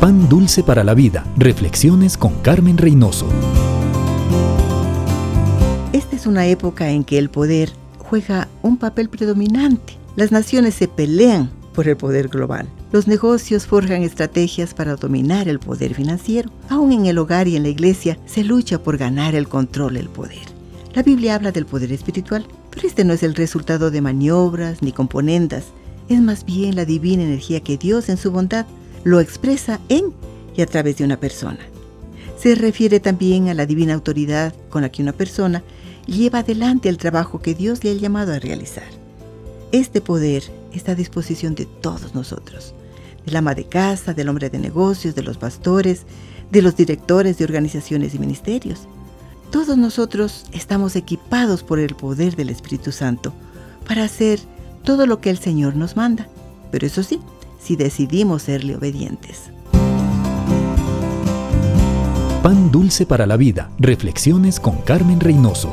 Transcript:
Pan Dulce para la Vida. Reflexiones con Carmen Reynoso. Esta es una época en que el poder juega un papel predominante. Las naciones se pelean por el poder global. Los negocios forjan estrategias para dominar el poder financiero. Aún en el hogar y en la iglesia se lucha por ganar el control del poder. La Biblia habla del poder espiritual, pero este no es el resultado de maniobras ni componendas. Es más bien la divina energía que Dios en su bondad lo expresa en y a través de una persona. Se refiere también a la divina autoridad con la que una persona lleva adelante el trabajo que Dios le ha llamado a realizar. Este poder está a disposición de todos nosotros, del ama de casa, del hombre de negocios, de los pastores, de los directores de organizaciones y ministerios. Todos nosotros estamos equipados por el poder del Espíritu Santo para hacer todo lo que el Señor nos manda. Pero eso sí, si decidimos serle obedientes. Pan dulce para la vida. Reflexiones con Carmen Reynoso.